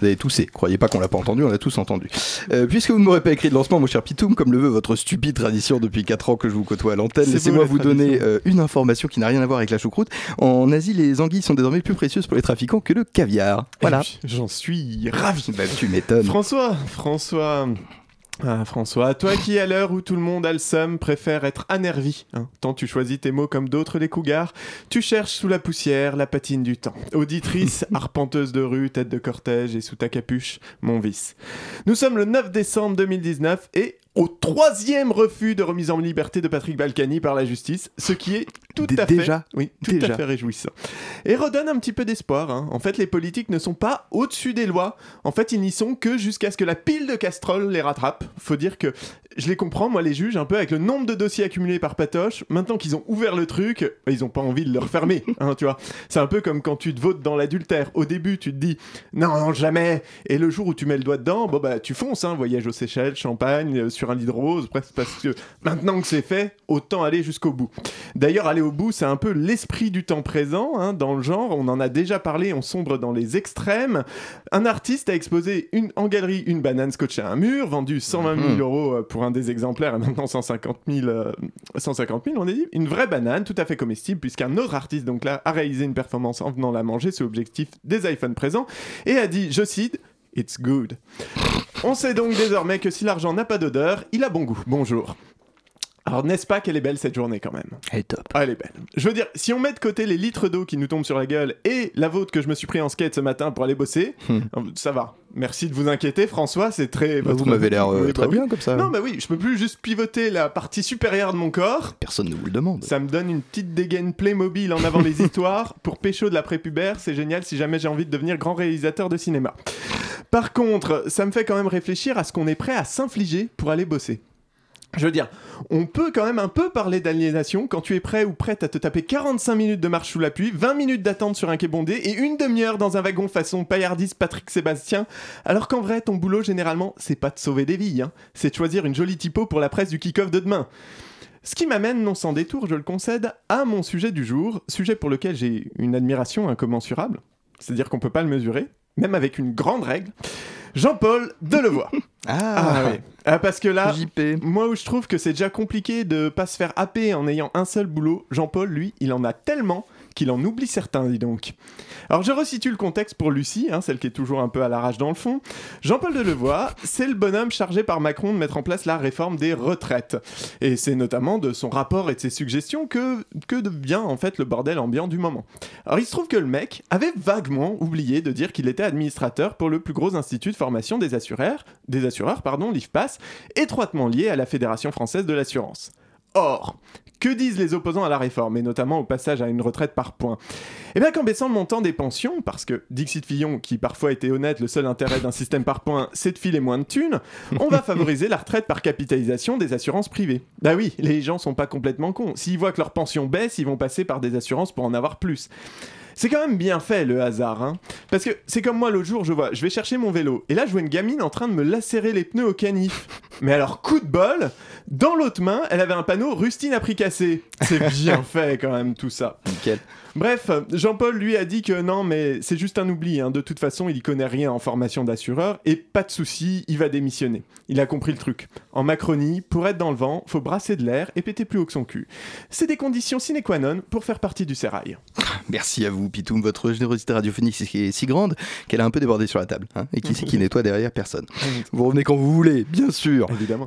Vous avez toussé. Croyez pas qu'on l'a pas entendu, on l'a tous entendu. Euh, puisque vous ne m'aurez pas écrit de lancement, mon cher Pitoum, comme le veut votre stupide tradition depuis 4 ans que je vous côtoie à l'antenne, laissez-moi vous donner euh, une information qui n'a rien à voir avec la choucroute. En Asie, les anguilles sont désormais plus précieuses pour les trafiquants que le caviar. Voilà. Eh oui, J'en suis ravi. Bah, tu m'étonnes. François, François. Ah, François, toi qui à l'heure où tout le monde a le seum préfère être anervi, hein, tant tu choisis tes mots comme d'autres les cougars, tu cherches sous la poussière la patine du temps. Auditrice, arpenteuse de rue, tête de cortège et sous ta capuche, mon vice. Nous sommes le 9 décembre 2019 et au troisième refus de remise en liberté de Patrick Balkany par la justice, ce qui est tout à fait, déjà oui, tout Déjà. à fait réjouissant. Et redonne un petit peu d'espoir. hein. En fait, les politiques ne sont pas au-dessus des lois. En fait, ils n'y sont que jusqu'à ce que la pile de casseroles les rattrape. Faut dire que je les comprends, moi, les juges, un peu avec le nombre de dossiers accumulés par Patoche. Maintenant qu'ils ont ouvert le truc, bah, ils ont pas envie de le refermer. hein, tu vois, c'est un peu comme quand tu te votes dans l'adultère. Au début, tu te dis non, non, jamais. Et le jour où tu mets le doigt dedans, bon bah tu fonces. Hein, voyage aux Seychelles, Champagne, euh, sur un lit de rose, presque parce que maintenant que c'est fait, autant aller jusqu'au bout. D'ailleurs, aller au bout, c'est un peu l'esprit du temps présent hein, dans le genre. On en a déjà parlé, on sombre dans les extrêmes. Un artiste a exposé une, en galerie une banane scotchée à un mur, vendue 120 000 Mhm. euros euh, pour un des exemplaires et maintenant 150 000, euh, 150 000, on a dit. Une vraie banane, tout à fait comestible, puisqu'un autre artiste donc là a réalisé une performance en venant la manger sous l'objectif des iPhones présents et a dit, je cite, It's good. On sait donc désormais que si l'argent n'a pas d'odeur, il a bon goût. Bonjour. Alors n'est-ce pas qu'elle est belle cette journée quand même? Elle est top. ah, elle est belle. Je veux dire, si on met de côté les litres d'eau qui nous tombent sur la gueule et la vôtre que je me suis pris en skate ce matin pour aller bosser, Hmm. euh, ça va. Merci de vous inquiéter, François, c'est très... Bah, vous m'avez l'air euh, très bah oui. bien comme ça. Non, bah oui, je peux plus juste pivoter la partie supérieure de mon corps. Personne ne vous le demande. Ça me donne une petite dégaine Playmobil en avant les histoires. Pour pécho de la prépubère, c'est génial si jamais j'ai envie de devenir grand réalisateur de cinéma. Par contre, ça me fait quand même réfléchir à ce qu'on est prêt à s'infliger pour aller bosser. Je veux dire, on peut quand même un peu parler d'aliénation quand tu es prêt ou prête à te taper 45 minutes de marche sous la pluie, 20 minutes d'attente sur un quai bondé et une demi-heure dans un wagon façon Paillardis Patrick Sébastien, alors qu'en vrai, ton boulot, généralement, c'est pas de sauver des vies, hein. c'est de choisir une jolie typo pour la presse du kick-off de demain. Ce qui m'amène, non sans détour, je le concède, à mon sujet du jour, sujet pour lequel j'ai une admiration incommensurable, c'est-à-dire qu'on peut pas le mesurer, même avec une grande règle. Jean-Paul Delevoye. Ah, oui. Ah, parce que là, JP. moi où je trouve que c'est déjà compliqué de pas se faire happer en ayant un seul boulot, Jean-Paul, lui, il en a tellement qu'il en oublie certains, dis donc. Alors je resitue le contexte pour Lucie, hein, celle qui est toujours un peu à l'arrache dans le fond. Jean-Paul Delevoye, c'est le bonhomme chargé par Macron de mettre en place la réforme des retraites. Et c'est notamment de son rapport et de ses suggestions que, que devient en fait le bordel ambiant du moment. Alors il se trouve que le mec avait vaguement oublié de dire qu'il était administrateur pour le plus gros institut de formation des assureurs, des pardon, l'IFPAS, étroitement lié à la Fédération française de l'assurance. Or, que disent les opposants à la réforme, et notamment au passage à une retraite par points? Eh bien qu'en baissant le montant des pensions, parce que Dixit Fillon, qui parfois était honnête, le seul intérêt d'un système par points, c'est de filer moins de thunes, on va favoriser la retraite par capitalisation des assurances privées. Bah oui, les gens sont pas complètement cons. S'ils voient que leur pension baisse, ils vont passer par des assurances pour en avoir plus. C'est quand même bien fait le hasard, hein. Parce que c'est comme moi l'autre jour, je vois, je vais chercher mon vélo, et là je vois une gamine en train de me lacérer les pneus au canif. Mais alors, coup de bol, dans l'autre main, elle avait un panneau Rustine a pris cassé. C'est bien fait quand même tout ça. Nickel. Bref, Jean-Paul lui a dit que non, mais c'est juste un oubli. hein. De toute façon, il y connaît rien en formation d'assureur et pas de souci, il va démissionner. Il a compris le truc. En Macronie, pour être dans le vent, faut brasser de l'air et péter plus haut que son cul. C'est des conditions sine qua non pour faire partie du sérail. Merci à vous, Pitoum. Votre générosité radiophonique est si grande qu'elle a un peu débordé sur la table. hein. Et qui c'est qui nettoie derrière Personne. Vous revenez quand vous voulez, bien sûr. Évidemment.